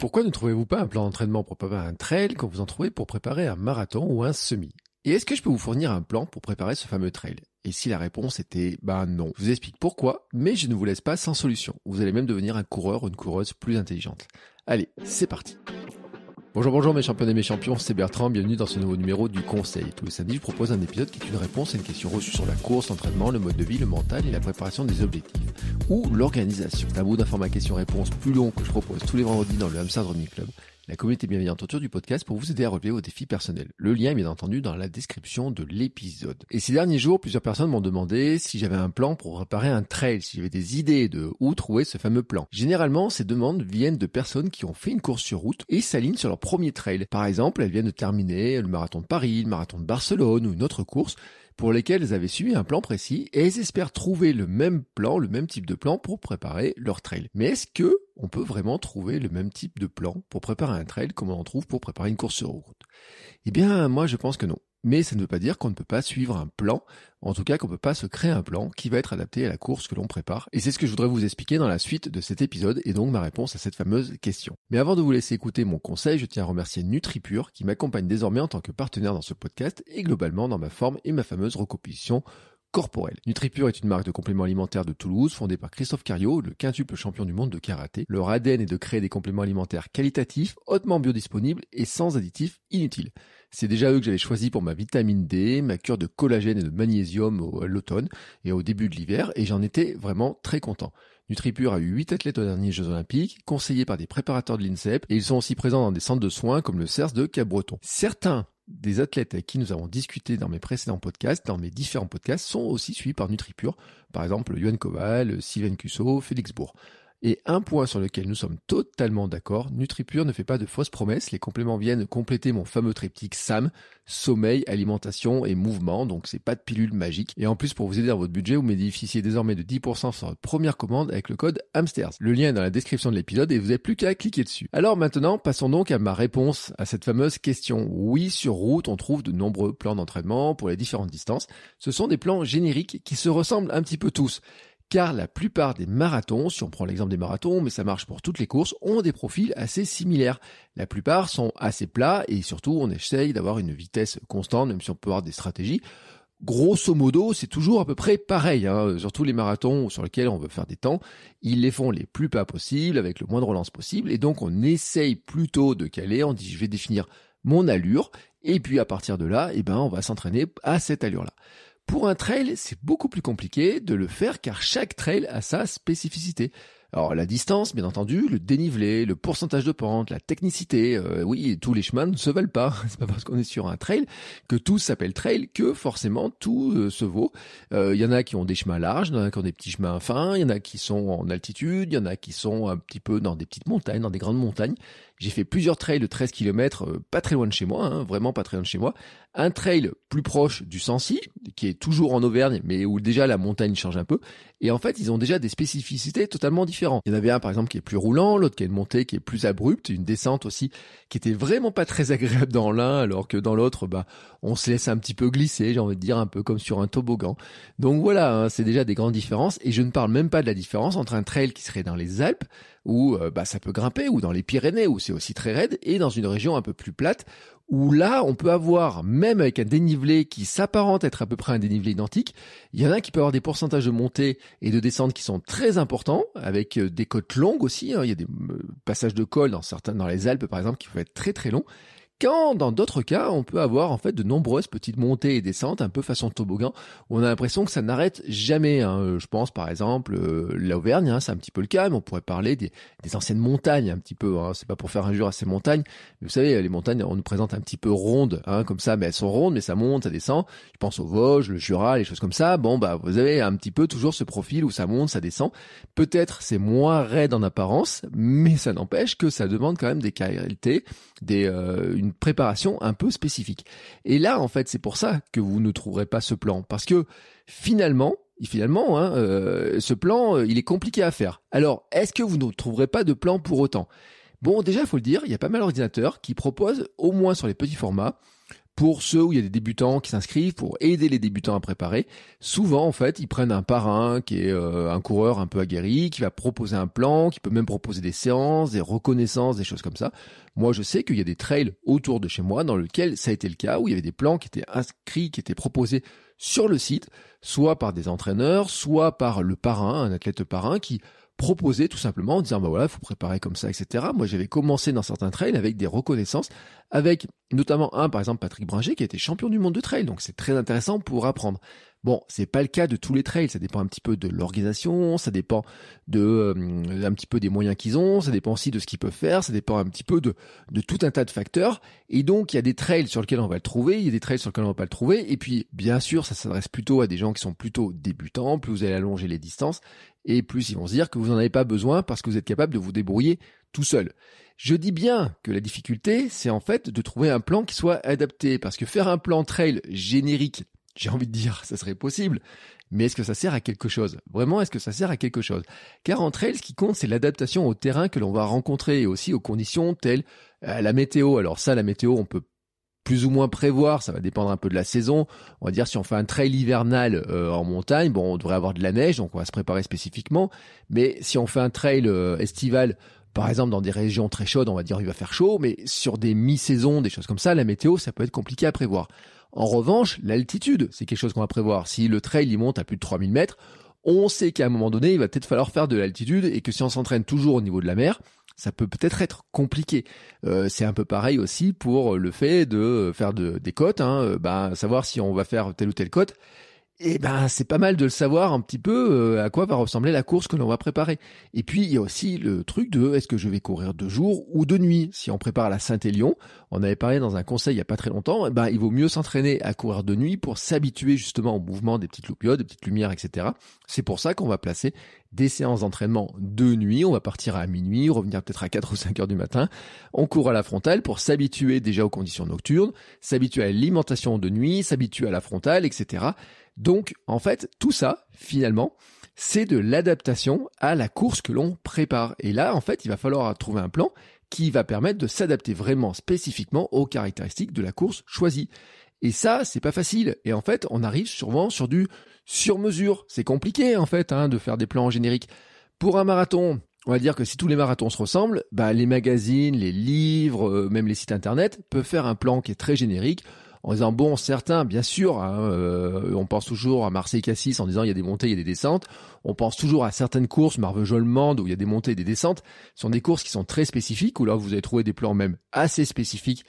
Pourquoi ne trouvez-vous pas un plan d'entraînement pour préparer un trail quand vous en trouvez pour préparer un marathon ou un semi? Et est-ce que je peux vous fournir un plan pour préparer ce fameux trail? Et si la réponse était bah non, je vous explique pourquoi, mais je ne vous laisse pas sans solution. Vous allez même devenir un coureur ou une coureuse plus intelligente. Allez, c'est parti Bonjour, bonjour mes champions et mes champions, c'est Bertrand, bienvenue dans ce nouveau numéro du Conseil. Tous les samedis, je propose un épisode qui est une réponse à une question reçue sur la course, l'entraînement, le mode de vie, le mental et la préparation des objectifs, ou l'organisation. C'est un bout d'information question-réponse plus long que je propose tous les vendredis dans le Hamster Running Club la communauté bienveillante autour du podcast pour vous aider à relever vos défis personnels. Le lien est bien entendu dans la description de l'épisode. Et ces derniers jours, plusieurs personnes m'ont demandé si j'avais un plan pour préparer un trail, si j'avais des idées de où trouver ce fameux plan. Généralement, ces demandes viennent de personnes qui ont fait une course sur route et s'alignent sur leur premier trail. Par exemple, elles viennent de terminer le marathon de Paris, le marathon de Barcelone ou une autre course pour lesquelles elles avaient suivi un plan précis et elles espèrent trouver le même plan, le même type de plan pour préparer leur trail. Mais est-ce que on peut vraiment trouver le même type de plan pour préparer un trail comme on en trouve pour préparer une course sur route? Eh bien, moi je pense que non. Mais ça ne veut pas dire qu'on ne peut pas suivre un plan, en tout cas qu'on ne peut pas se créer un plan qui va être adapté à la course que l'on prépare. Et c'est ce que je voudrais vous expliquer dans la suite de cet épisode et donc ma réponse à cette fameuse question. Mais avant de vous laisser écouter mon conseil, je tiens à remercier NutriPure qui m'accompagne désormais en tant que partenaire dans ce podcast et globalement dans ma forme et ma fameuse recomposition corporelle. NutriPure est une marque de compléments alimentaires de Toulouse fondée par Christophe Cario, le quintuple champion du monde de karaté. Leur ADN est de créer des compléments alimentaires qualitatifs, hautement biodisponibles et sans additifs inutiles. C'est déjà eux que j'avais choisi pour ma vitamine D, ma cure de collagène et de magnésium à l'automne et au début de l'hiver, et j'en étais vraiment très content. NutriPure a eu 8 athlètes aux derniers Jeux Olympiques, conseillés par des préparateurs de l'INSEP, et ils sont aussi présents dans des centres de soins comme le CERS de Cabreton. Certains des athlètes avec qui nous avons discuté dans mes précédents podcasts, dans mes différents podcasts, sont aussi suivis par NutriPure. Par exemple, Yoann Koval, Sylvain Cusso, Félix Bourg. Et un point sur lequel nous sommes totalement d'accord, NutriPure ne fait pas de fausses promesses. Les compléments viennent compléter mon fameux triptyque SAM, sommeil, alimentation et mouvement. Donc c'est pas de pilule magique. Et en plus, pour vous aider dans votre budget, vous bénéficiez désormais de 10% sur votre première commande avec le code HAMSTERS. Le lien est dans la description de l'épisode et vous n'avez plus qu'à cliquer dessus. Alors maintenant, passons donc à ma réponse à cette fameuse question. Oui, sur route, on trouve de nombreux plans d'entraînement pour les différentes distances. Ce sont des plans génériques qui se ressemblent un petit peu tous car la plupart des marathons, si on prend l'exemple des marathons, mais ça marche pour toutes les courses, ont des profils assez similaires. La plupart sont assez plats et surtout on essaye d'avoir une vitesse constante, même si on peut avoir des stratégies. Grosso modo, c'est toujours à peu près pareil, hein. surtout les marathons sur lesquels on veut faire des temps, ils les font les plus pas possibles, avec le moins de relance possible, et donc on essaye plutôt de caler, on dit je vais définir mon allure, et puis à partir de là, eh ben, on va s'entraîner à cette allure-là. Pour un trail, c'est beaucoup plus compliqué de le faire car chaque trail a sa spécificité. Alors la distance, bien entendu, le dénivelé, le pourcentage de pente, la technicité, euh, oui, tous les chemins ne se valent pas. C'est pas parce qu'on est sur un trail que tout s'appelle trail que forcément tout euh, se vaut. Il euh, y en a qui ont des chemins larges, il y en a qui ont des petits chemins fins, il y en a qui sont en altitude, il y en a qui sont un petit peu dans des petites montagnes, dans des grandes montagnes. J'ai fait plusieurs trails de 13 km, pas très loin de chez moi, hein, vraiment pas très loin de chez moi. Un trail plus proche du Sancy, qui est toujours en Auvergne, mais où déjà la montagne change un peu. Et en fait, ils ont déjà des spécificités totalement différentes. Il y en avait un, par exemple, qui est plus roulant, l'autre qui a une montée qui est plus abrupte, une descente aussi qui était vraiment pas très agréable dans l'un, alors que dans l'autre, bah, on se laisse un petit peu glisser, j'ai envie de dire, un peu comme sur un toboggan. Donc voilà, hein, c'est déjà des grandes différences. Et je ne parle même pas de la différence entre un trail qui serait dans les Alpes, où euh, bah, ça peut grimper, ou dans les Pyrénées, où c'est aussi très raide, et dans une région un peu plus plate, où là, on peut avoir, même avec un dénivelé qui s'apparente être à peu près un dénivelé identique, il y en a qui peut avoir des pourcentages de montée et de descente qui sont très importants, avec euh, des côtes longues aussi. Hein. Il y a des euh, passages de col dans certains, dans les Alpes par exemple, qui peuvent être très très longs. Quand dans d'autres cas, on peut avoir en fait de nombreuses petites montées et descentes, un peu façon toboggan, où on a l'impression que ça n'arrête jamais. Hein. Je pense par exemple euh, l'Auvergne, hein, c'est un petit peu le cas, mais on pourrait parler des, anciennes montagnes un petit peu. Hein. C'est pas pour faire injure à ces montagnes, mais vous savez, les montagnes, on nous présente un petit peu rondes, hein, comme ça, mais elles sont rondes, mais ça monte, ça descend. Je pense aux Vosges, le Jura, les choses comme ça. Bon, bah vous avez un petit peu toujours ce profil où ça monte, ça descend. Peut-être c'est moins raide en apparence, mais ça n'empêche que ça demande quand même des qualités, des euh, une préparation un peu spécifique. Et là, en fait, c'est pour ça que vous ne trouverez pas ce plan, parce que finalement, finalement, hein, euh, ce plan, euh, il est compliqué à faire. Alors, est-ce que vous ne trouverez pas de plan pour autant? Bon, déjà, il faut le dire, il y a pas mal d'ordinateurs qui proposent, au moins sur les petits formats, pour ceux où il y a des débutants qui s'inscrivent, pour aider les débutants à préparer, souvent en fait ils prennent un parrain qui est euh, un coureur un peu aguerri, qui va proposer un plan, qui peut même proposer des séances, des reconnaissances, des choses comme ça. Moi je sais qu'il y a des trails autour de chez moi dans lesquels ça a été le cas, où il y avait des plans qui étaient inscrits, qui étaient proposés sur le site, soit par des entraîneurs, soit par le parrain, un athlète parrain qui proposer tout simplement en disant bah voilà, il faut préparer comme ça, etc. Moi, j'avais commencé dans certains trails avec des reconnaissances, avec notamment un, par exemple, Patrick Bringer, qui a été champion du monde de trail. Donc, c'est très intéressant pour apprendre. Bon, c'est pas le cas de tous les trails, ça dépend un petit peu de l'organisation, ça dépend de euh, un petit peu des moyens qu'ils ont, ça dépend aussi de ce qu'ils peuvent faire, ça dépend un petit peu de, tout un tas de facteurs. Et donc, il y a des trails sur lesquels on va le trouver, il y a des trails sur lesquels on va pas le trouver. Et puis, bien sûr, ça s'adresse plutôt à des gens qui sont plutôt débutants, plus vous allez allonger les distances, et plus ils vont se dire que vous n'en avez pas besoin parce que vous êtes capable de vous débrouiller tout seul. Je dis bien que la difficulté, c'est en fait de trouver un plan qui soit adapté, parce que faire un plan trail générique, j'ai envie de dire, ça serait possible, mais est-ce que ça sert à quelque chose? Vraiment, est-ce que ça sert à quelque chose? Car en trail, ce qui compte, c'est l'adaptation au terrain que l'on va rencontrer et aussi aux conditions telles euh, la météo. Alors ça, la météo, on peut plus ou moins prévoir, ça va dépendre un peu de la saison. On va dire si on fait un trail hivernal euh, en montagne, bon, on devrait avoir de la neige, donc on va se préparer spécifiquement. Mais si on fait un trail euh, estival, par exemple dans des régions très chaudes, on va dire il va faire chaud, mais sur des mi-saisons, des choses comme ça, la météo, ça peut être compliqué à prévoir. En revanche, l'altitude, c'est quelque chose qu'on va prévoir. Si le trail il monte à plus de 3000 mètres, on sait qu'à un moment donné, il va peut-être falloir faire de l'altitude et que si on s'entraîne toujours au niveau de la mer, ça peut peut-être être compliqué. Euh, c'est un peu pareil aussi pour le fait de faire de, des côtes, hein, euh, bah, savoir si on va faire telle ou telle côte eh ben c'est pas mal de le savoir un petit peu euh, à quoi va ressembler la course que l'on va préparer. Et puis il y a aussi le truc de est-ce que je vais courir de jour ou de nuit? Si on prépare la Saint-Élion, on avait parlé dans un conseil il y a pas très longtemps, eh ben il vaut mieux s'entraîner à courir de nuit pour s'habituer justement au mouvement des petites loupiotes, des petites lumières, etc. C'est pour ça qu'on va placer des séances d'entraînement de nuit. On va partir à minuit, revenir peut-être à 4 ou 5 heures du matin. On court à la frontale pour s'habituer déjà aux conditions nocturnes, s'habituer à l'alimentation de nuit, s'habituer à la frontale, etc. Donc, en fait, tout ça, finalement, c'est de l'adaptation à la course que l'on prépare. Et là, en fait, il va falloir trouver un plan qui va permettre de s'adapter vraiment spécifiquement aux caractéristiques de la course choisie. Et ça, c'est pas facile. Et en fait, on arrive souvent sur du sur-mesure. C'est compliqué, en fait, hein, de faire des plans génériques. Pour un marathon, on va dire que si tous les marathons se ressemblent, bah, les magazines, les livres, euh, même les sites internet peuvent faire un plan qui est très générique en disant bon certains bien sûr hein, euh, on pense toujours à Marseille Cassis en disant il y a des montées il y a des descentes. On pense toujours à certaines courses Marvejols-Mende où il y a des montées et des descentes. Ce sont des courses qui sont très spécifiques où là vous allez trouver des plans même assez spécifiques.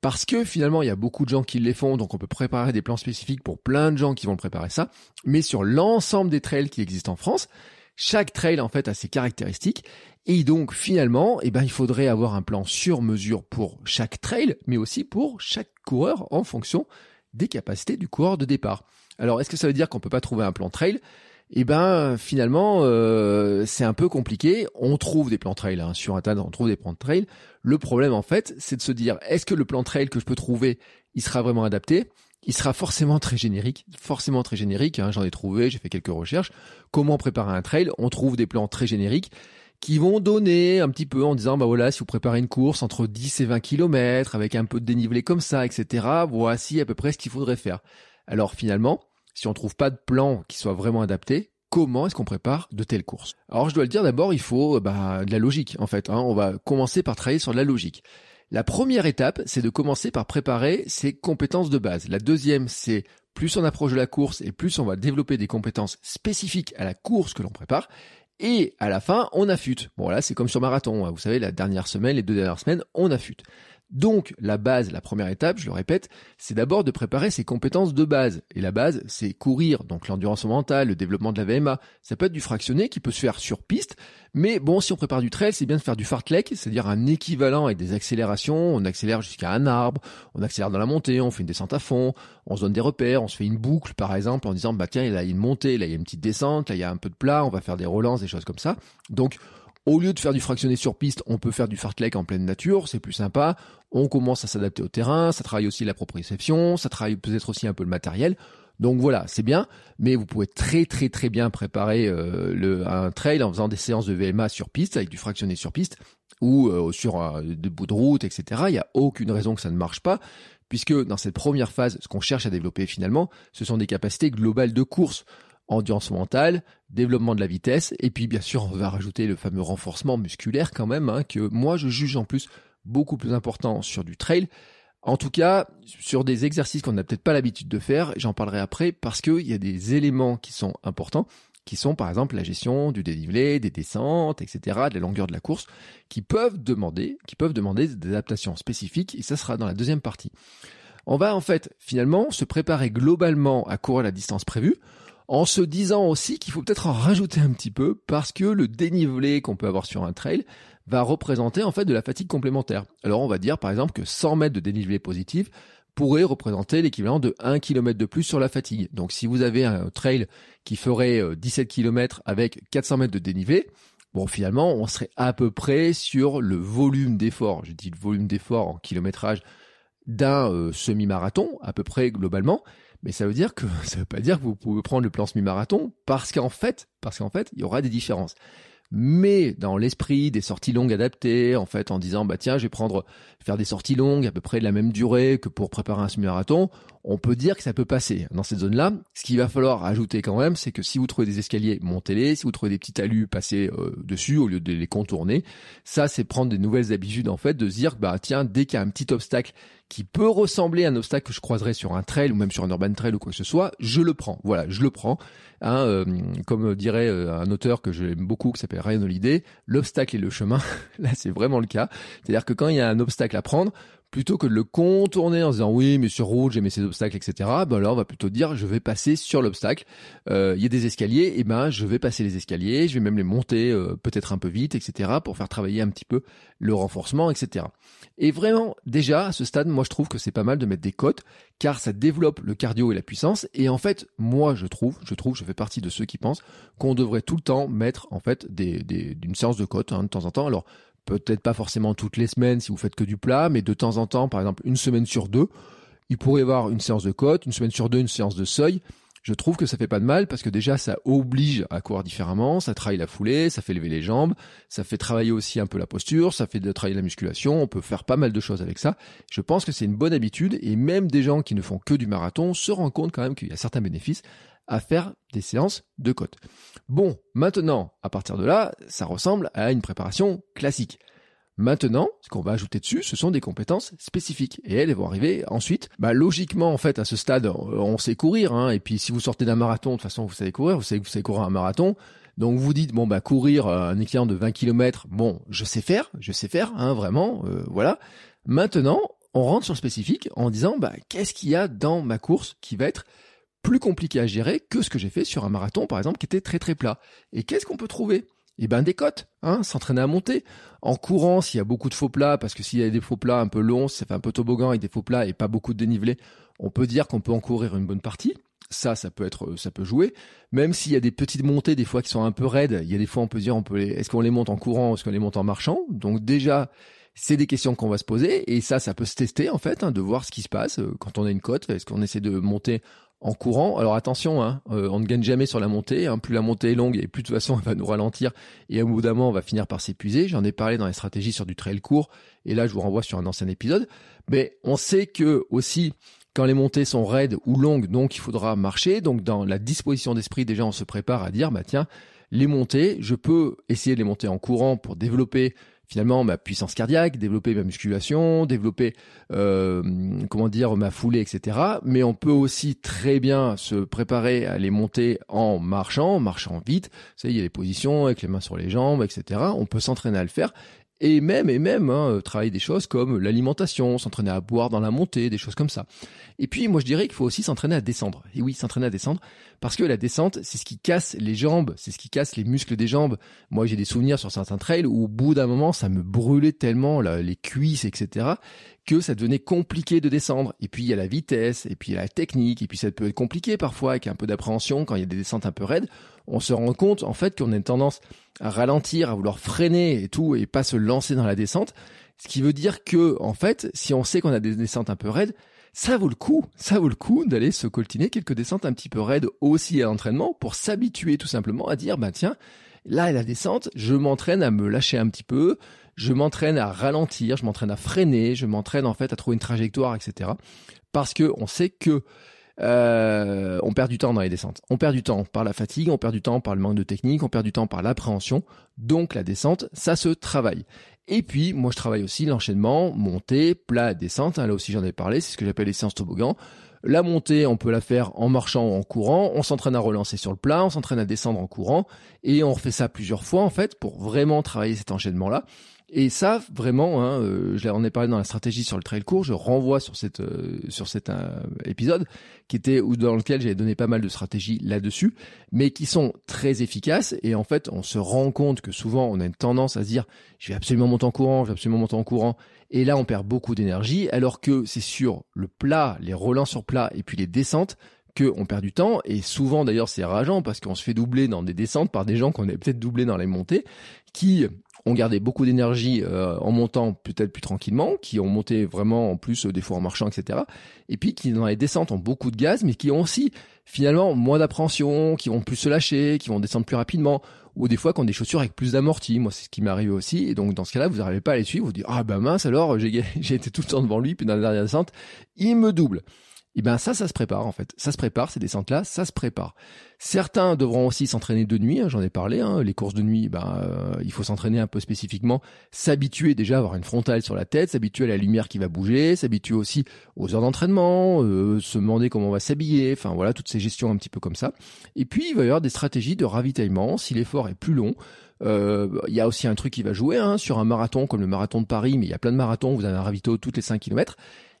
Parce que finalement il y a beaucoup de gens qui les font donc on peut préparer des plans spécifiques pour plein de gens qui vont préparer ça. Mais sur l'ensemble des trails qui existent en France chaque trail en fait a ses caractéristiques et donc finalement, eh ben, il faudrait avoir un plan sur mesure pour chaque trail, mais aussi pour chaque coureur en fonction des capacités du coureur de départ. Alors est-ce que ça veut dire qu'on peut pas trouver un plan trail? Eh ben finalement euh, c'est un peu compliqué. On trouve des plans trail hein, sur Internet, on trouve des plans trail. Le problème en fait, c'est de se dire est-ce que le plan trail que je peux trouver, il sera vraiment adapté? Il sera forcément très générique, forcément très générique. Hein, J'en ai trouvé, j'ai fait quelques recherches. Comment préparer un trail? On trouve des plans très génériques qui vont donner un petit peu en disant bah voilà si vous préparez une course entre 10 et 20 km avec un peu de dénivelé comme ça etc voici à peu près ce qu'il faudrait faire alors finalement si on trouve pas de plan qui soit vraiment adapté comment est-ce qu'on prépare de telles courses? Alors je dois le dire d'abord il faut bah, de la logique en fait hein. on va commencer par travailler sur de la logique la première étape, c'est de commencer par préparer ses compétences de base. La deuxième, c'est plus on approche de la course et plus on va développer des compétences spécifiques à la course que l'on prépare. Et à la fin, on affûte. Bon là, c'est comme sur marathon. Hein. Vous savez, la dernière semaine, les deux dernières semaines, on affûte. Donc, la base, la première étape, je le répète, c'est d'abord de préparer ses compétences de base. Et la base, c'est courir, donc l'endurance mentale, le développement de la VMA. Ça peut être du fractionné qui peut se faire sur piste, mais bon, si on prépare du trail, c'est bien de faire du fartlek, c'est-à-dire un équivalent avec des accélérations. On accélère jusqu'à un arbre, on accélère dans la montée, on fait une descente à fond, on se donne des repères, on se fait une boucle, par exemple, en disant, bah tiens, il y a une montée, là, il y a une petite descente, là, il y a un peu de plat, on va faire des relances, des choses comme ça. Donc, au lieu de faire du fractionné sur piste, on peut faire du fartlek en pleine nature, c'est plus sympa. On commence à s'adapter au terrain, ça travaille aussi la proprioception, ça travaille peut-être aussi un peu le matériel. Donc voilà, c'est bien, mais vous pouvez très très très bien préparer euh, un trail en faisant des séances de VMA sur piste avec du fractionné sur piste ou euh, sur des bouts de route, etc. Il n'y a aucune raison que ça ne marche pas puisque dans cette première phase, ce qu'on cherche à développer finalement, ce sont des capacités globales de course, endurance mentale, développement de la vitesse, et puis bien sûr on va rajouter le fameux renforcement musculaire quand même, hein, que moi je juge en plus beaucoup plus important sur du trail. En tout cas, sur des exercices qu'on n'a peut-être pas l'habitude de faire, j'en parlerai après parce qu'il y a des éléments qui sont importants, qui sont par exemple la gestion du dénivelé, des descentes, etc., de la longueur de la course, qui peuvent demander, qui peuvent demander des adaptations spécifiques, et ça sera dans la deuxième partie. On va en fait finalement se préparer globalement à courir la distance prévue, en se disant aussi qu'il faut peut-être en rajouter un petit peu parce que le dénivelé qu'on peut avoir sur un trail va représenter en fait de la fatigue complémentaire. Alors on va dire par exemple que 100 mètres de dénivelé positif pourrait représenter l'équivalent de 1 km de plus sur la fatigue. Donc si vous avez un trail qui ferait 17 euh, km avec 400 mètres de dénivelé, bon finalement on serait à peu près sur le volume d'effort, je dis le volume d'effort en kilométrage d'un euh, semi-marathon à peu près globalement, mais ça veut dire que ça veut pas dire que vous pouvez prendre le plan semi-marathon parce qu'en fait, parce qu'en fait, il y aura des différences mais dans l'esprit des sorties longues adaptées, en fait, en disant bah tiens, je vais prendre faire des sorties longues à peu près de la même durée que pour préparer un semi-marathon, on peut dire que ça peut passer dans cette zone-là. Ce qu'il va falloir ajouter quand même, c'est que si vous trouvez des escaliers, montez-les. Si vous trouvez des petits talus, passez euh, dessus au lieu de les contourner. Ça, c'est prendre des nouvelles habitudes en fait, de se dire bah tiens, dès qu'il y a un petit obstacle qui peut ressembler à un obstacle que je croiserais sur un trail ou même sur un urban trail ou quoi que ce soit, je le prends. Voilà, je le prends. Hein, euh, comme dirait euh, un auteur que j'aime beaucoup qui s'appelle Ryan Holiday, l'obstacle et le chemin. Là, c'est vraiment le cas. C'est-à-dire que quand il y a un obstacle à prendre, plutôt que de le contourner en disant oui mais sur route j'ai mis ces obstacles etc ben là on va plutôt dire je vais passer sur l'obstacle. Euh, il y a des escaliers et ben je vais passer les escaliers je vais même les monter euh, peut-être un peu vite etc pour faire travailler un petit peu le renforcement etc et vraiment déjà à ce stade moi je trouve que c'est pas mal de mettre des cotes car ça développe le cardio et la puissance et en fait moi je trouve je trouve je fais partie de ceux qui pensent qu'on devrait tout le temps mettre en fait des, des d'une séance de côte hein, de temps en temps alors peut-être pas forcément toutes les semaines si vous faites que du plat, mais de temps en temps, par exemple une semaine sur deux, il pourrait y avoir une séance de côte, une semaine sur deux, une séance de seuil. Je trouve que ça fait pas de mal parce que déjà ça oblige à courir différemment, ça travaille la foulée, ça fait lever les jambes, ça fait travailler aussi un peu la posture, ça fait travailler la musculation, on peut faire pas mal de choses avec ça. Je pense que c'est une bonne habitude et même des gens qui ne font que du marathon se rendent compte quand même qu'il y a certains bénéfices à faire des séances de côte. Bon, maintenant, à partir de là, ça ressemble à une préparation classique. Maintenant, ce qu'on va ajouter dessus, ce sont des compétences spécifiques. Et elles, vont arriver ensuite. Bah, logiquement, en fait, à ce stade, on sait courir. Hein, et puis, si vous sortez d'un marathon, de toute façon, vous savez courir. Vous savez que vous savez courir un marathon. Donc, vous dites, bon, bah, courir euh, un équivalent de 20 km, bon, je sais faire. Je sais faire, hein, vraiment. Euh, voilà. Maintenant, on rentre sur le spécifique en disant, bah, qu'est-ce qu'il y a dans ma course qui va être plus compliqué à gérer que ce que j'ai fait sur un marathon, par exemple, qui était très très plat. Et qu'est-ce qu'on peut trouver? Eh ben des côtes, hein, s'entraîner à monter. En courant, s'il y a beaucoup de faux plats, parce que s'il y a des faux plats un peu longs, ça fait un peu toboggan avec des faux plats et pas beaucoup de dénivelé, on peut dire qu'on peut en courir une bonne partie. Ça, ça peut être, ça peut jouer. Même s'il y a des petites montées, des fois qui sont un peu raides, il y a des fois on peut dire, on peut les, est-ce qu'on les monte en courant, est-ce qu'on les monte en marchant? Donc déjà, c'est des questions qu'on va se poser et ça, ça peut se tester en fait, hein, de voir ce qui se passe euh, quand on a une côte. Est-ce qu'on essaie de monter en courant. Alors attention, hein, euh, on ne gagne jamais sur la montée. Hein. Plus la montée est longue et plus de toute façon elle va nous ralentir et au on va finir par s'épuiser. J'en ai parlé dans les stratégies sur du trail court et là je vous renvoie sur un ancien épisode. Mais on sait que aussi quand les montées sont raides ou longues, donc il faudra marcher. Donc dans la disposition d'esprit déjà on se prépare à dire bah tiens les montées, je peux essayer de les monter en courant pour développer finalement ma puissance cardiaque, développer ma musculation, développer euh, comment dire ma foulée, etc. Mais on peut aussi très bien se préparer à les monter en marchant, marchant vite. Vous savez, il y a les positions avec les mains sur les jambes, etc. On peut s'entraîner à le faire et même et même hein, travailler des choses comme l'alimentation, s'entraîner à boire dans la montée, des choses comme ça. Et puis moi je dirais qu'il faut aussi s'entraîner à descendre. Et oui, s'entraîner à descendre parce que la descente, c'est ce qui casse les jambes, c'est ce qui casse les muscles des jambes. Moi j'ai des souvenirs sur certains trails où au bout d'un moment ça me brûlait tellement les cuisses, etc que ça devenait compliqué de descendre. Et puis il y a la vitesse, et puis il y a la technique, et puis ça peut être compliqué parfois avec un peu d'appréhension quand il y a des descentes un peu raides. On se rend compte en fait qu'on a une tendance à ralentir, à vouloir freiner et tout, et pas se lancer dans la descente. Ce qui veut dire que en fait, si on sait qu'on a des descentes un peu raides, ça vaut le coup, ça vaut le coup d'aller se coltiner quelques descentes un petit peu raides aussi à l'entraînement pour s'habituer tout simplement à dire bah tiens, là la descente, je m'entraîne à me lâcher un petit peu, je m'entraîne à ralentir, je m'entraîne à freiner, je m'entraîne en fait à trouver une trajectoire, etc. Parce que on sait que on perd du temps dans les descentes. On perd du temps par la fatigue, on perd du temps par le manque de technique, on perd du temps par l'appréhension. Donc la descente, ça se travaille. Et puis, moi, je travaille aussi l'enchaînement, montée, plat, descente. Hein, là aussi, j'en ai parlé. C'est ce que j'appelle les séances toboggan. La montée, on peut la faire en marchant ou en courant. On s'entraîne à relancer sur le plat, on s'entraîne à descendre en courant. Et on refait ça plusieurs fois, en fait, pour vraiment travailler cet enchaînement-là. Et ça, vraiment, hein, euh, je ai parlé dans la stratégie sur le trail court. Je renvoie sur cette euh, sur cet euh, épisode qui était ou dans lequel j'avais donné pas mal de stratégies là-dessus, mais qui sont très efficaces. Et en fait, on se rend compte que souvent, on a une tendance à se dire, je vais absolument monter en courant, je vais absolument monter en courant. Et là, on perd beaucoup d'énergie, alors que c'est sur le plat, les relents sur plat et puis les descentes qu'on perd du temps. Et souvent, d'ailleurs, c'est rageant parce qu'on se fait doubler dans des descentes par des gens qu'on avait peut-être doublé dans les montées, qui ont gardé beaucoup d'énergie euh, en montant peut-être plus tranquillement, qui ont monté vraiment en plus euh, des fois en marchant, etc. Et puis qui dans les descentes ont beaucoup de gaz, mais qui ont aussi finalement moins d'appréhension, qui vont plus se lâcher, qui vont descendre plus rapidement, ou des fois qui ont des chaussures avec plus d'amorti. Moi, c'est ce qui m'est arrivé aussi. Et donc dans ce cas-là, vous n'arrivez pas à les suivre. Vous dites ah ben mince alors j'ai j'ai été tout le temps devant lui, puis dans la dernière descente, il me double. Et eh ben ça, ça se prépare en fait. Ça se prépare, ces descentes-là, ça se prépare. Certains devront aussi s'entraîner de nuit, hein, j'en ai parlé. Hein. les courses de nuit, ben, euh, il faut s'entraîner un peu spécifiquement, s'habituer déjà à avoir une frontale sur la tête, s'habituer à la lumière qui va bouger, s'habituer aussi aux heures d'entraînement, euh, se demander comment on va s'habiller, enfin voilà, toutes ces gestions un petit peu comme ça. Et puis, il va y avoir des stratégies de ravitaillement si l'effort est plus long. Euh, il y a aussi un truc qui va jouer hein, sur un marathon comme le marathon de Paris, mais il y a plein de marathons, vous avez un ravito toutes les 5 km.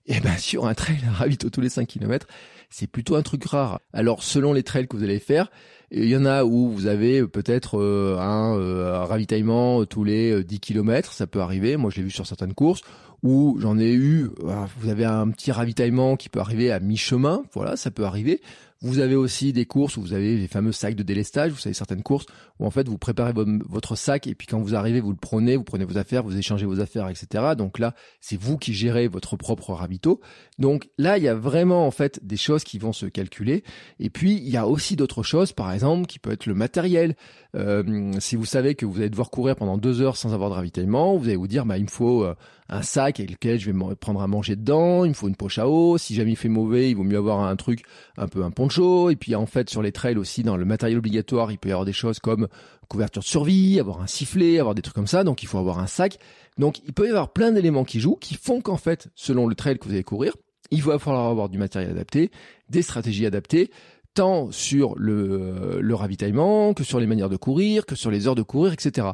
Et eh ben sur un trail, un ravito tous les 5 km, c'est plutôt un truc rare. Alors selon les trails que vous allez faire, il y en a où vous avez peut-être euh, euh, un, ravitaillement tous les 10 km, ça peut arriver. Moi, je l'ai vu sur certaines courses où j'en ai eu. Vous avez un petit ravitaillement qui peut arriver à mi-chemin. Voilà, ça peut arriver. Vous avez aussi des courses où vous avez les fameux sacs de délestage. Vous savez certaines courses où en fait vous préparez votre sac et puis quand vous arrivez vous le prenez, vous prenez vos affaires, vous échangez vos affaires, etc. Donc là c'est vous qui gérez votre propre ravito. Donc là il y a vraiment en fait des choses qui vont se calculer. Et puis il y a aussi d'autres choses, par exemple qui peut être le matériel. Euh, si vous savez que vous allez devoir courir pendant deux heures sans avoir de ravitaillement, vous allez vous dire bah il me faut euh, un sac avec lequel je vais me prendre à manger dedans, il me faut une poche à eau, si jamais il fait mauvais, il vaut mieux avoir un truc, un peu un poncho, et puis en fait sur les trails aussi, dans le matériel obligatoire, il peut y avoir des choses comme couverture de survie, avoir un sifflet, avoir des trucs comme ça, donc il faut avoir un sac. Donc il peut y avoir plein d'éléments qui jouent, qui font qu'en fait, selon le trail que vous allez courir, il va falloir avoir du matériel adapté, des stratégies adaptées, tant sur le, le ravitaillement que sur les manières de courir, que sur les heures de courir, etc.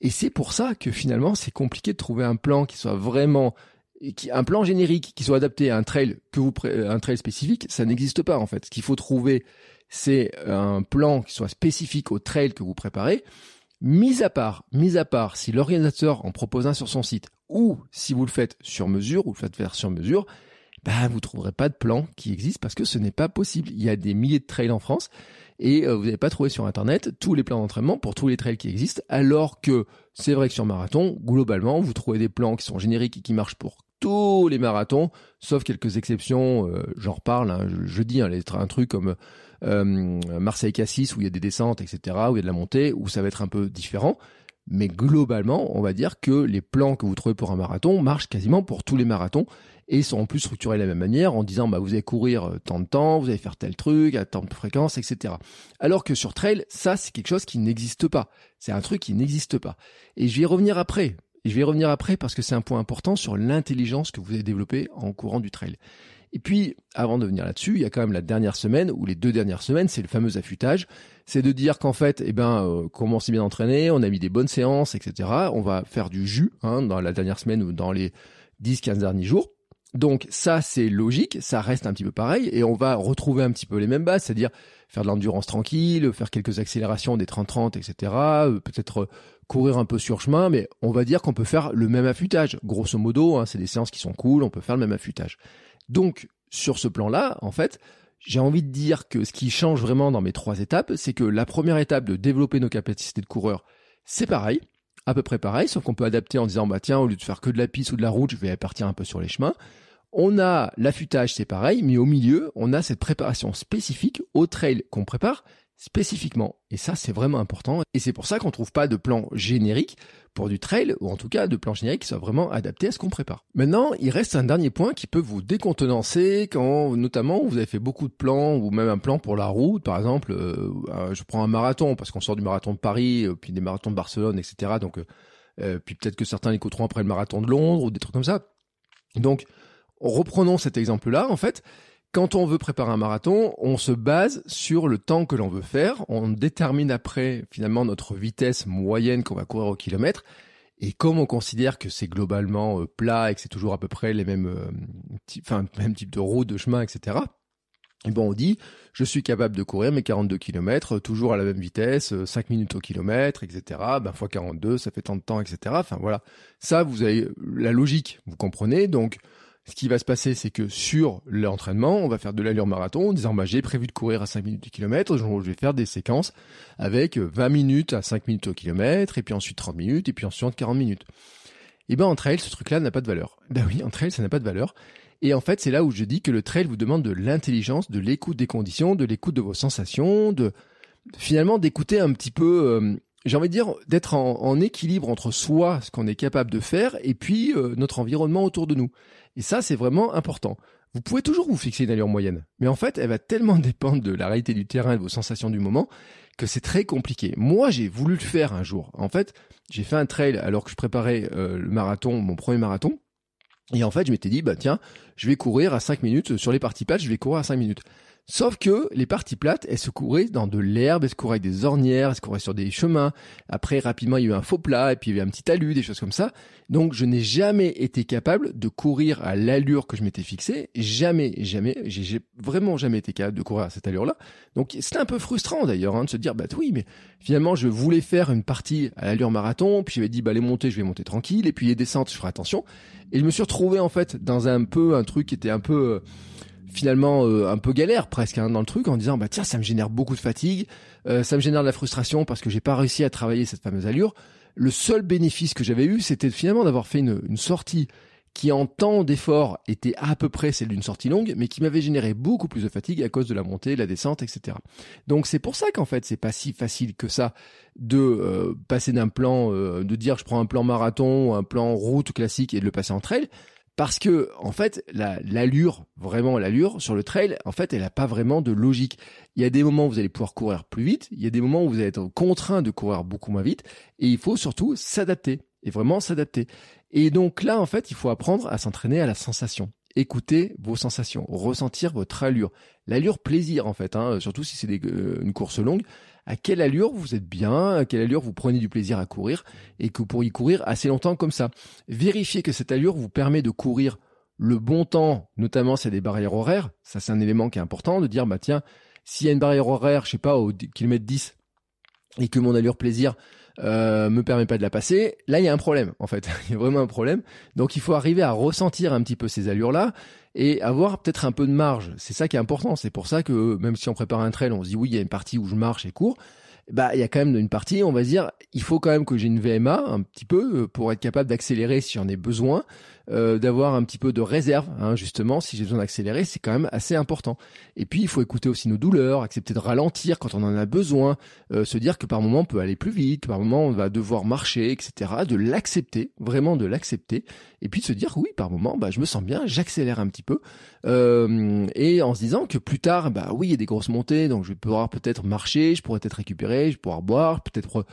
Et c'est pour ça que finalement, c'est compliqué de trouver un plan qui soit vraiment un plan générique qui soit adapté à un trail vous un trail spécifique, ça n'existe pas en fait. Ce qu'il faut trouver, c'est un plan qui soit spécifique au trail que vous préparez. Mis à part, mis à part, si l'organisateur en propose un sur son site ou si vous le faites sur mesure ou le faites faire sur mesure, bah, vous trouverez pas de plan qui existe parce que ce n'est pas possible. Il y a des milliers de trails en France et euh, vous n'avez pas trouvé sur internet tous les plans d'entraînement pour tous les trails qui existent alors que c'est vrai que sur marathon, globalement, vous trouvez des plans qui sont génériques et qui marchent pour tous les marathons, sauf quelques exceptions, euh, j'en reparle, hein, je, dis hein, un truc comme euh, Marseille-Cassis où il y a des descentes, etc., où il y a de la montée, où ça va être un peu différent. Mais globalement, on va dire que les plans que vous trouvez pour un marathon marchent quasiment pour tous les marathons et sont en plus structurés de la même manière en disant bah vous allez courir euh, tant de temps, vous allez faire tel truc à tant de fréquence, etc. Alors que sur trail, ça c'est quelque chose qui n'existe pas. C'est un truc qui n'existe pas. Et je vais y revenir après. Je vais y revenir après parce que c'est un point important sur l'intelligence que vous avez développée en courant du trail. Et puis, avant de venir là-dessus, il y a quand même la dernière semaine, ou les deux dernières semaines, c'est le fameux affûtage. C'est de dire qu'en fait, eh ben, euh, comment on s'est bien entraîné, on a mis des bonnes séances, etc. On va faire du jus hein, dans la dernière semaine ou dans les 10-15 derniers jours. Donc ça, c'est logique, ça reste un petit peu pareil, et on va retrouver un petit peu les mêmes bases, c'est-à-dire faire de l'endurance tranquille, faire quelques accélérations des 30-30, etc., euh, peut-être euh, courir un peu sur chemin, mais on va dire qu'on peut faire le même affûtage. Grosso modo, hein, c'est des séances qui sont cool, on peut faire le même affûtage. Donc, sur ce plan-là, en fait, j'ai envie de dire que ce qui change vraiment dans mes trois étapes, c'est que la première étape de développer nos capacités de coureur, c'est pareil, à peu près pareil, sauf qu'on peut adapter en disant, bah tiens, au lieu de faire que de la piste ou de la route, je vais partir un peu sur les chemins. On a l'affûtage, c'est pareil, mais au milieu, on a cette préparation spécifique au trail qu'on prépare spécifiquement. Et ça, c'est vraiment important. Et c'est pour ça qu'on trouve pas de plan générique pour du trail, ou en tout cas de plan générique qui soit vraiment adapté à ce qu'on prépare. Maintenant, il reste un dernier point qui peut vous décontenancer quand, notamment, vous avez fait beaucoup de plans, ou même un plan pour la route, par exemple, euh, euh, je prends un marathon, parce qu'on sort du marathon de Paris, puis des marathons de Barcelone, etc. Donc, puis peut-être que certains l'écouteront après le marathon de Londres, ou des trucs comme ça. Donc, reprenons cet exemple-là, en fait, quand on veut préparer un marathon, on se base sur le temps que l'on veut faire. On détermine après finalement notre vitesse moyenne qu'on va courir au kilomètre. Et comme on considère que c'est globalement euh, plat et que c'est toujours à peu près les mêmes, euh, enfin, même type de route, de chemin, etc. Et bon, on dit, je suis capable de courir mes 42 km, toujours à la même vitesse, 5 euh, minutes au kilomètre, etc. Ben, fois 42, ça fait tant de temps, etc. Enfin, voilà. Ça, vous avez la logique, vous comprenez. Donc, ce qui va se passer, c'est que sur l'entraînement, on va faire de l'allure marathon en disant, bah, j'ai prévu de courir à 5 minutes du kilomètre, je vais faire des séquences avec 20 minutes à 5 minutes au kilomètre, et puis ensuite 30 minutes, et puis ensuite 40 minutes. Et ben, en trail, ce truc-là n'a pas de valeur. Ben oui, en trail, ça n'a pas de valeur. Et en fait, c'est là où je dis que le trail vous demande de l'intelligence, de l'écoute des conditions, de l'écoute de vos sensations, de finalement d'écouter un petit peu euh, j'ai envie de dire d'être en, équilibre entre soi, ce qu'on est capable de faire, et puis euh, notre environnement autour de nous. Et ça, c'est vraiment important. Vous pouvez toujours vous fixer une allure moyenne, mais en fait, elle va tellement dépendre de la réalité du terrain et de vos sensations du moment que c'est très compliqué. Moi, j'ai voulu le faire un jour. En fait, j'ai fait un trail alors que je préparais euh, le marathon, mon premier marathon. Et en fait, je m'étais dit, bah tiens, je vais courir à 5 minutes sur les parties plates, je vais courir à 5 minutes. Sauf que les parties plates, elles se couraient dans de l'herbe, elles se couraient avec des ornières, elles se couraient sur des chemins. Après, rapidement, il y a eu un faux plat, et puis il y avait un petit talus, des choses comme ça. Donc, je n'ai jamais été capable de courir à l'allure que je m'étais fixée. Jamais, jamais, j'ai vraiment jamais été capable de courir à cette allure-là. Donc, c'était un peu frustrant d'ailleurs, hein, de se dire, bah oui, mais finalement, je voulais faire une partie à l'allure marathon, puis j'avais dit, bah les montées, je vais monter tranquille, et puis les descentes, je ferai attention. Et je me suis retrouvé en fait dans un peu un truc qui était un peu euh, finalement euh, un peu galère presque hein, dans le truc en disant bah tiens ça me génère beaucoup de fatigue, euh, ça me génère de la frustration parce que j'ai pas réussi à travailler cette fameuse allure. Le seul bénéfice que j'avais eu, c'était finalement d'avoir fait une, une sortie qui en temps d'effort était à peu près celle d'une sortie longue, mais qui m'avait généré beaucoup plus de fatigue à cause de la montée, la descente, etc. Donc c'est pour ça qu'en fait c'est pas si facile que ça de euh, passer d'un plan, de dire je prends un plan marathon, un plan route classique et de le passer en trail parce que en fait l'allure vraiment l'allure sur le trail en fait elle n'a pas vraiment de logique. Il y a des moments où vous allez pouvoir courir plus vite il y a des moments où vous allez être contraint de courir beaucoup moins vite et il faut surtout s'adapter et vraiment s'adapter. Et donc là en fait il faut apprendre à s'entraîner à la sensation. Écouter vos sensations ressentir votre allure. L'allure plaisir en fait hein, surtout si c'est euh, une course longue à quelle allure vous êtes bien, à quelle allure vous prenez du plaisir à courir et que vous pourriez courir assez longtemps comme ça. Vérifiez que cette allure vous permet de courir le bon temps, notamment s'il y a des barrières horaires. Ça, c'est un élément qui est important de dire, bah tiens, s'il y a une barrière horaire, je sais pas, au kilomètre 10 et que mon allure plaisir euh, me permet pas de la passer, là il y a un problème en fait, il y a vraiment un problème. Donc il faut arriver à ressentir un petit peu ces allures là et avoir peut-être un peu de marge. C'est ça qui est important. C'est pour ça que même si on prépare un trail, on se dit oui, il y a une partie où je marche et cours. Bah, il y a quand même une partie, on va dire, il faut quand même que j'ai une VMA un petit peu euh, pour être capable d'accélérer si j'en ai besoin euh, d'avoir un petit peu de réserve, hein, justement, si j'ai besoin d'accélérer, c'est quand même assez important. Et puis, il faut écouter aussi nos douleurs, accepter de ralentir quand on en a besoin, euh, se dire que par moment on peut aller plus vite, par moment on va devoir marcher, etc. De l'accepter, vraiment de l'accepter, et puis de se dire oui, par moment, bah, je me sens bien, j'accélère un petit peu, euh, et en se disant que plus tard, bah oui, il y a des grosses montées, donc je vais pouvoir peut-être marcher, je pourrais peut-être récupérer, je pouvoir boire, peut-être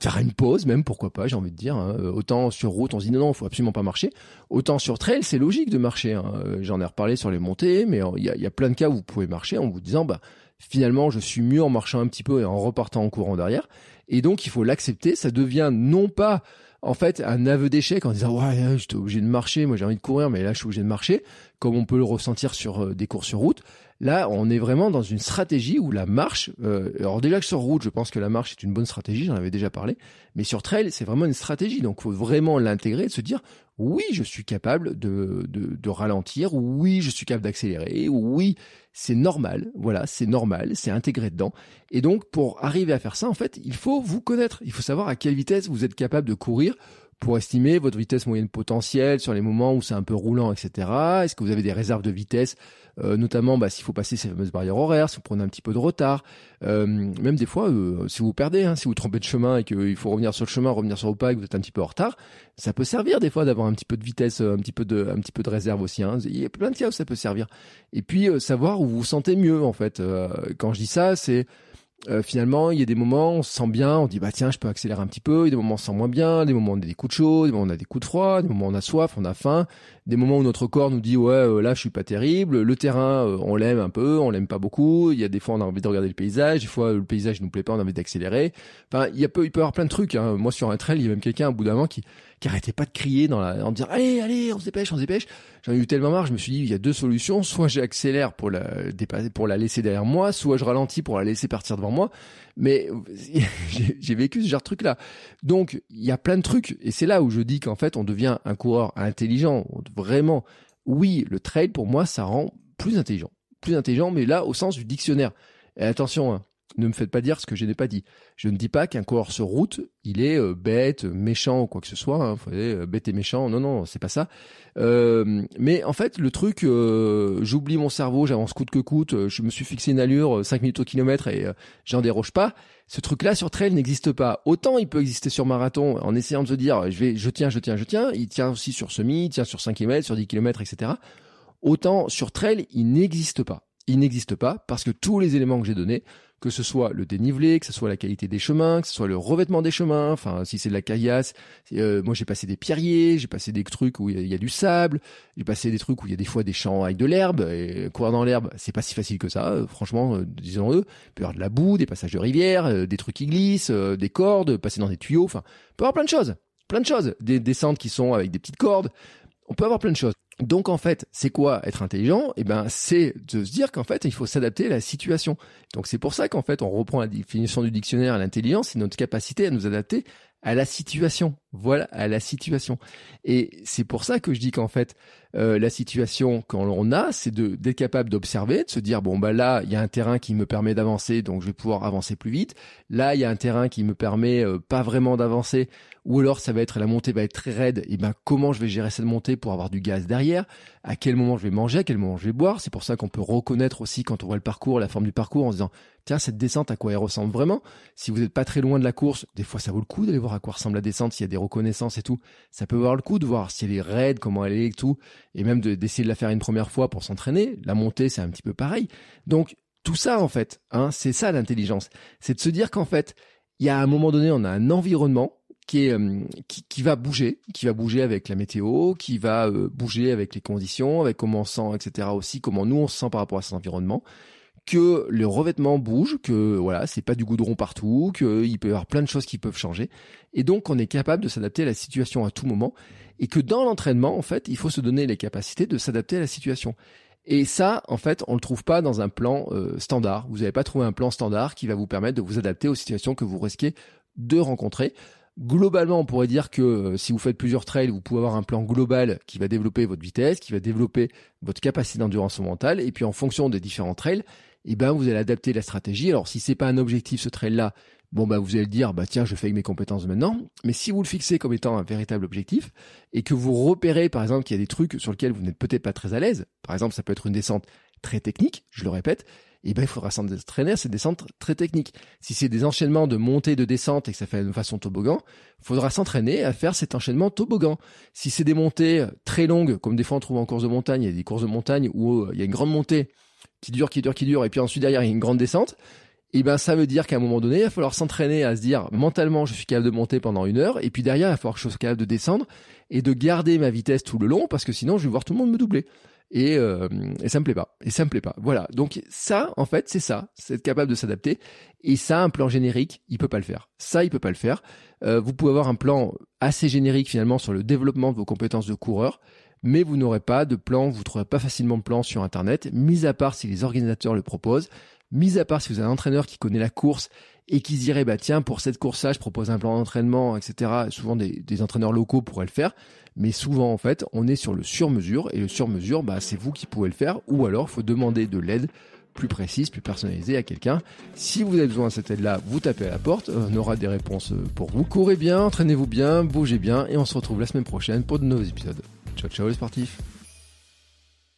faire une pause même pourquoi pas j'ai envie de dire hein. Euh, autant sur route on se dit non non faut absolument pas marcher autant sur trail c'est logique de marcher hein. Euh, j'en ai reparlé sur les montées mais il y a, plein de cas où vous pouvez marcher en vous disant bah finalement je suis mieux en marchant un petit peu et en repartant en courant derrière et donc il faut l'accepter ça devient non pas en fait un aveu d'échec en disant ouais j'étais obligé de marcher moi j'ai envie de courir mais là je suis obligé de marcher comme on peut le ressentir sur euh, des courses sur route Là, on est vraiment dans une stratégie où la marche, euh, alors déjà que sur route, je pense que la marche est une bonne stratégie, j'en avais déjà parlé, mais sur trail, c'est vraiment une stratégie. Donc, faut vraiment l'intégrer et se dire, oui, je suis capable de, de, de ralentir, oui, je suis capable d'accélérer, oui, c'est normal, voilà, c'est normal, c'est intégré dedans. Et donc, pour arriver à faire ça, en fait, il faut vous connaître, il faut savoir à quelle vitesse vous êtes capable de courir pour estimer votre vitesse moyenne potentielle sur les moments où c'est un peu roulant, etc. Est-ce que vous avez des réserves de vitesse, euh, notamment bah, s'il faut passer ces fameuses barrières horaires, si vous prenez un petit peu de retard, euh, même des fois, euh, si vous perdez, hein, si vous trompez de chemin et qu'il faut revenir sur le chemin, revenir sur pas, que vous êtes un petit peu en retard, ça peut servir des fois d'avoir un petit peu de vitesse, un petit peu de, un petit peu de réserve aussi. Hein. Il y a plein de cas où ça peut servir. Et puis savoir où vous vous sentez mieux en fait. quand je dis ça, c'est euh, finalement, il y a des moments, on se sent bien, on dit bah tiens, je peux accélérer un petit peu. Il y a des moments, on se sent moins bien, des moments, on a des coups de chaud, des moments, on a des coups de froid, des moments, on a soif, on a faim, des moments où notre corps nous dit ouais, euh, là, je suis pas terrible. Le terrain, euh, on l'aime un peu, on l'aime pas beaucoup. Il y a des fois, on a envie de regarder le paysage, des fois, le paysage nous plaît pas, on a envie d'accélérer. Enfin, il y a peu, il peut y avoir plein de trucs. Hein. Moi, sur un trail, il y a même quelqu'un, au bout d'un moment, qui qui arrêtait pas de crier dans la, en disant allez, allez, on se dépêche, on se dépêche. J'en ai eu tellement marre, je me suis dit, il y a deux solutions. Soit j'accélère pour la dépasser, pour la laisser derrière moi, soit je ralentis pour la laisser partir devant moi. Mais j'ai vécu ce genre de truc là. Donc, il y a plein de trucs. Et c'est là où je dis qu'en fait, on devient un coureur intelligent. Vraiment, oui, le trail, pour moi, ça rend plus intelligent. Plus intelligent, mais là, au sens du dictionnaire. Et attention, hein, ne me faites pas dire ce que je n'ai pas dit. Je ne dis pas qu'un coureur sur route, il est euh, bête, méchant ou quoi que ce soit. Hein. Euh, bête et méchant. Non, non, c'est pas ça. Euh, mais en fait, le truc, j'oublie mon cerveau, j'avance coûte que coûte. Je me suis fixé une allure 5 minutes au kilomètre et j'en déroge pas. Ce truc-là sur trail n'existe pas. Autant il peut exister sur marathon en essayant de se dire, je vais, je tiens, je tiens, je tiens. Il tient aussi sur semi, il tient sur 5 km, sur 10 km, etc. Autant sur trail, il n'existe pas. Il n'existe pas parce que tous les éléments que j'ai donnés que ce soit le dénivelé, que ce soit la qualité des chemins, que ce soit le revêtement des chemins, enfin si c'est de la caillasse, euh, moi j'ai passé des pierriers, j'ai passé des trucs où il y, a du sable, j'ai passé des trucs où il y a des fois des champs avec de l'herbe, et courir dans l'herbe, c'est pas si facile que ça, euh, franchement, euh, disons-le, il peut y avoir de la boue, des passages de rivière, des trucs qui glissent, des cordes, passer dans des tuyaux, enfin, peut avoir plein de choses, plein de choses, des descentes qui sont avec des petites cordes, on peut avoir plein de choses. Donc en fait, c'est quoi être intelligent? Eh ben, c'est de se dire qu'en fait, il faut s'adapter à la situation. Donc c'est pour ça qu'en fait, on reprend la définition du dictionnaire. L'intelligence, c'est notre capacité à nous adapter à la situation. Voilà, à la situation. Et c'est pour ça que je dis qu'en fait, euh, la situation quand on a, c'est d'être capable d'observer, de se dire bon bah là, il y a un terrain qui me permet d'avancer, donc je vais pouvoir avancer plus vite. Là, il y a un terrain qui me permet euh, pas vraiment d'avancer, ou alors ça va être la montée va être très raide. Et ben comment je vais gérer cette montée pour avoir du gaz derrière? À quel moment je vais manger? À quel moment je vais boire? C'est pour ça qu'on peut reconnaître aussi quand on voit le parcours, la forme du parcours, en se disant tiens, cette descente, à quoi elle ressemble vraiment? Si vous n'êtes pas très loin de la course, des fois, ça vaut le coup d'aller voir à quoi ressemble la descente, s'il y a des reconnaissances et tout. Ça peut valoir le coup de voir si elle est raide, comment elle est et tout, et même d'essayer de, la faire une première fois pour s'entraîner. La montée, c'est un petit peu pareil. Donc, tout ça, en fait, hein, c'est ça l'intelligence. C'est de se dire qu'en fait, il y a un moment donné, on a un environnement qui, est, euh, qui, va bouger, qui va bouger avec la météo, qui va euh, bouger avec les conditions, avec comment on sent, etc. aussi, comment nous on se sent par rapport à cet environnement que le revêtement bouge, que voilà, c'est pas du goudron partout, qu'il peut y avoir plein de choses qui peuvent changer, et donc on est capable de s'adapter à la situation à tout moment, et que dans l'entraînement, en fait, il faut se donner les capacités de s'adapter à la situation. Et ça, en fait, on le trouve pas dans un plan euh, standard. Vous n'avez pas trouvé un plan standard qui va vous permettre de vous adapter aux situations que vous risquez de rencontrer. Globalement, on pourrait dire que euh, si vous faites plusieurs trails, vous pouvez avoir un plan global qui va développer votre vitesse, qui va développer votre capacité d'endurance mentale, et puis en fonction des différents trails, eh ben vous allez adapter la stratégie. Alors si c'est pas un objectif ce trail là, bon bah vous allez dire bah tiens je fais avec mes compétences maintenant. Mais si vous le fixez comme étant un véritable objectif et que vous repérez par exemple qu'il y a des trucs sur lesquels vous n'êtes peut-être pas très à l'aise, par exemple ça peut être une descente très technique, je le répète, eh ben il faudra s'entraîner à ces descentes très techniques. Si c'est des enchaînements de montée de descente et que ça fait de façon toboggan, faudra s'entraîner à faire cet enchaînement toboggan. Si c'est des montées très longues, comme des fois on trouve en course de montagne, il y a des courses de montagne où euh, il y a une grande montée qui dure, qui dure, qui dure, et puis ensuite derrière il y a une grande descente, et ben ça veut dire qu'à un moment donné, il va falloir s'entraîner à se dire mentalement je suis capable de monter pendant une heure, et puis derrière il va falloir que je sois capable de descendre et de garder ma vitesse tout le long, parce que sinon je vais voir tout le monde me doubler. Et, euh, ça me plaît pas. Et ça me plaît pas. Voilà. Donc ça, en fait, c'est ça, c'est être capable de s'adapter. Et ça, un plan générique, il peut pas le faire. Ça, il peut pas le faire. Euh, vous pouvez avoir un plan assez générique finalement sur le développement de vos compétences de coureur mais vous n'aurez pas de plan, vous ne trouverez pas facilement de plan sur Internet, mis à part si les organisateurs le proposent, mis à part si vous avez un entraîneur qui connaît la course et qui dirait, bah tiens, pour cette course-là, je propose un plan d'entraînement, etc. Souvent, des, entraîneurs locaux pourraient le faire, mais souvent, en fait, on est sur le sur-mesure, et le sur-mesure, bah, c'est vous qui pouvez le faire, ou alors, il faut demander de l'aide plus précise, plus personnalisée à quelqu'un. Si vous avez besoin de cette aide-là, vous tapez à la porte, on aura des réponses pour vous. Courez bien, entraînez-vous bien, bougez bien et on se retrouve la semaine prochaine pour de nouveaux épisodes. Ciao ciao les sportifs